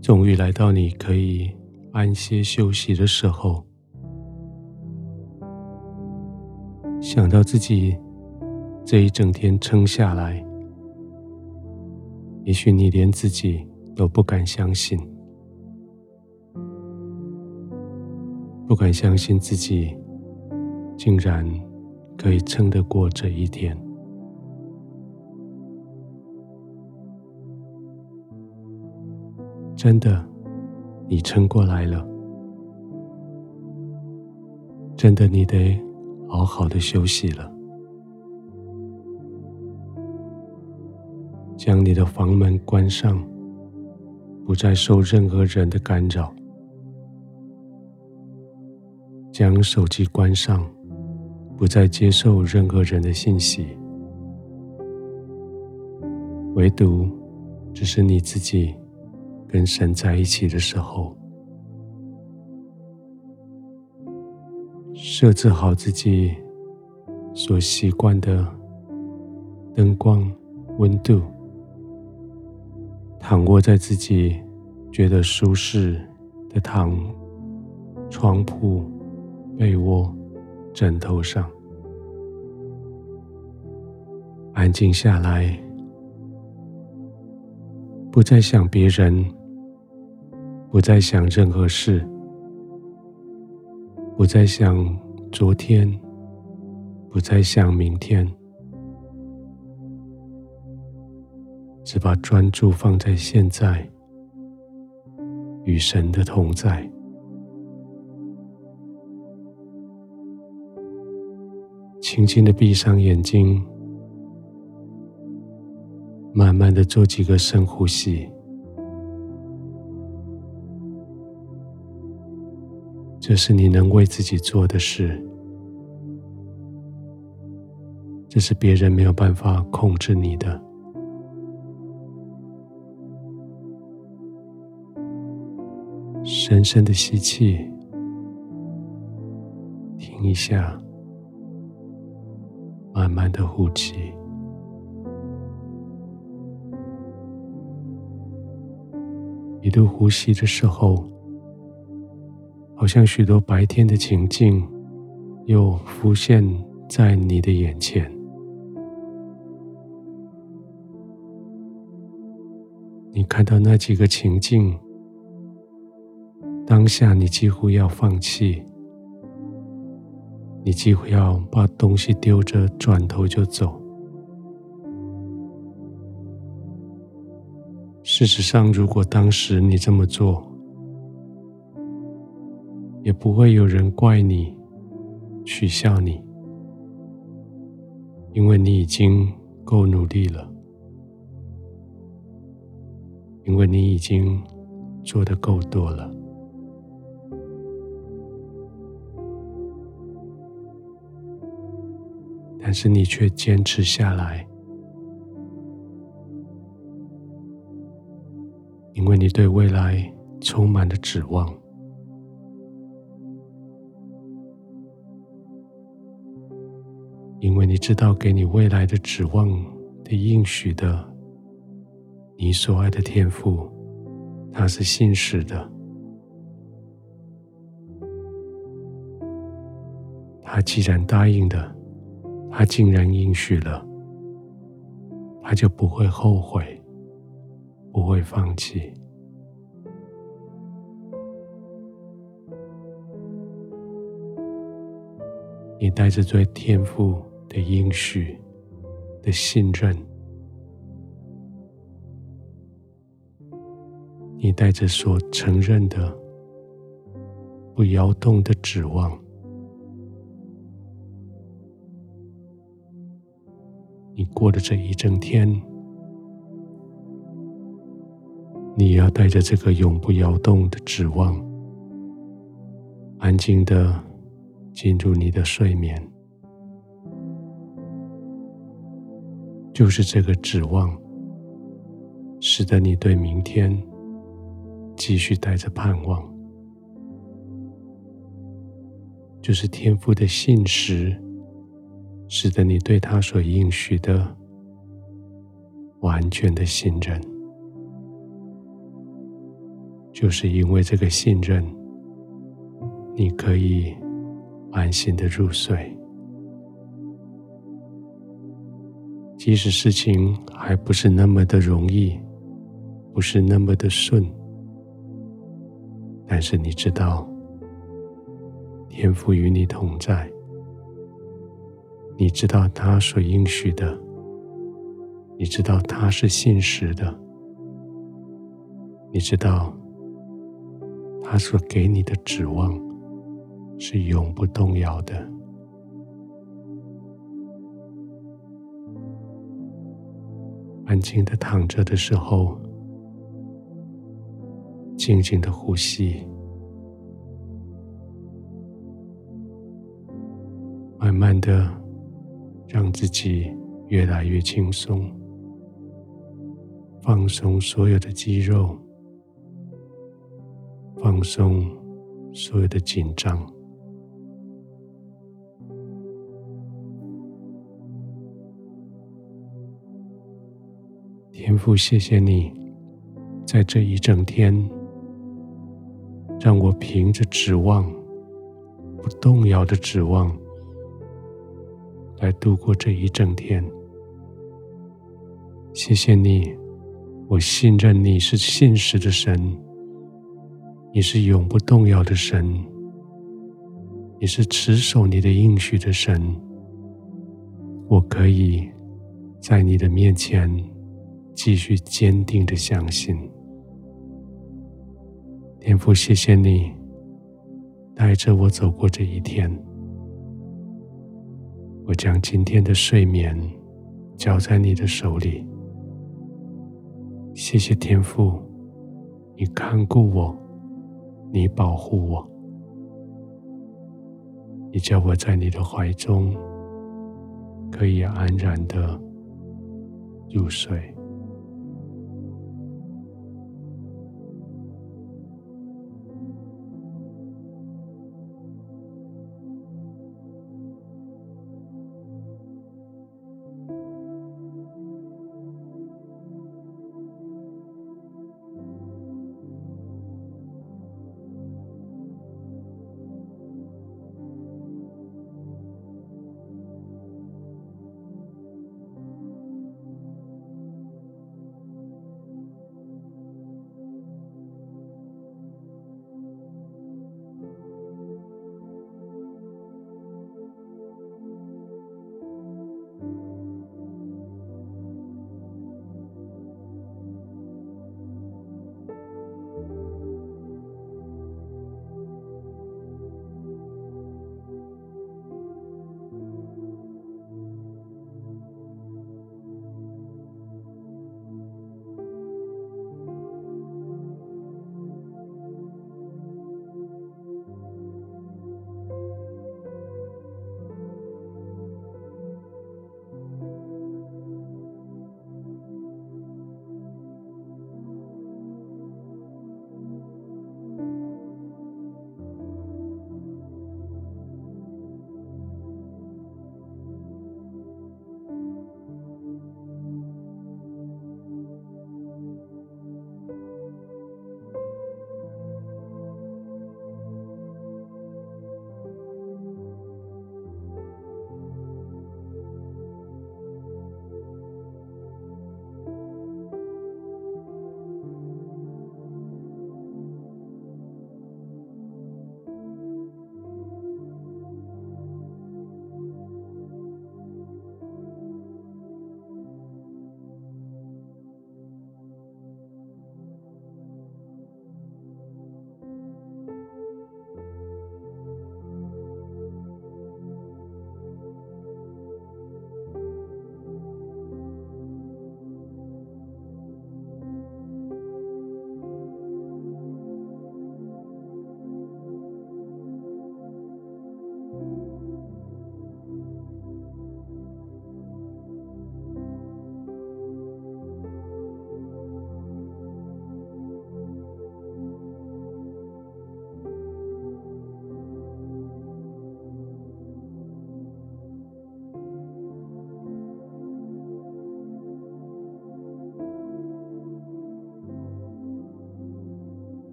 终于来到你可以安歇休息的时候，想到自己这一整天撑下来，也许你连自己都不敢相信，不敢相信自己竟然可以撑得过这一天。真的，你撑过来了。真的，你得好好的休息了。将你的房门关上，不再受任何人的干扰。将手机关上，不再接受任何人的信息。唯独只是你自己。跟神在一起的时候，设置好自己所习惯的灯光、温度，躺卧在自己觉得舒适的躺床铺、被窝、枕头上，安静下来，不再想别人。不再想任何事，不再想昨天，不再想明天，只把专注放在现在，与神的同在。轻轻的闭上眼睛，慢慢的做几个深呼吸。这是你能为自己做的事，这是别人没有办法控制你的。深深的吸气，停一下，慢慢的呼气。一度呼吸的时候。好像许多白天的情境又浮现在你的眼前，你看到那几个情境，当下你几乎要放弃，你几乎要把东西丢着，转头就走。事实上，如果当时你这么做，也不会有人怪你、取笑你，因为你已经够努力了，因为你已经做得够多了。但是你却坚持下来，因为你对未来充满了指望。你知道，给你未来的指望的应许的，你所爱的天赋，他是信实的。他既然答应的，他竟然应许了，他就不会后悔，不会放弃。你带着最天赋的应许的信任，你带着所承认的不摇动的指望，你过的这一整天，你要带着这个永不摇动的指望，安静的进入你的睡眠。就是这个指望，使得你对明天继续带着盼望；就是天父的信实，使得你对他所应许的完全的信任。就是因为这个信任，你可以安心的入睡，即使事情还不是那么的容易，不是那么的顺，但是你知道，天父与你同在，你知道他所应许的，你知道他是信实的，你知道。他所给你的指望是永不动摇的。安静的躺着的时候，静静的呼吸，慢慢的让自己越来越轻松，放松所有的肌肉。放松所有的紧张，父，谢谢你，在这一整天，让我凭着指望，不动摇的指望，来度过这一整天。谢谢你，我信任你是信实的神。你是永不动摇的神，你是持守你的应许的神。我可以在你的面前继续坚定的相信。天父，谢谢你带着我走过这一天。我将今天的睡眠交在你的手里。谢谢天父，你看顾我。你保护我，你叫我在你的怀中可以安然的入睡。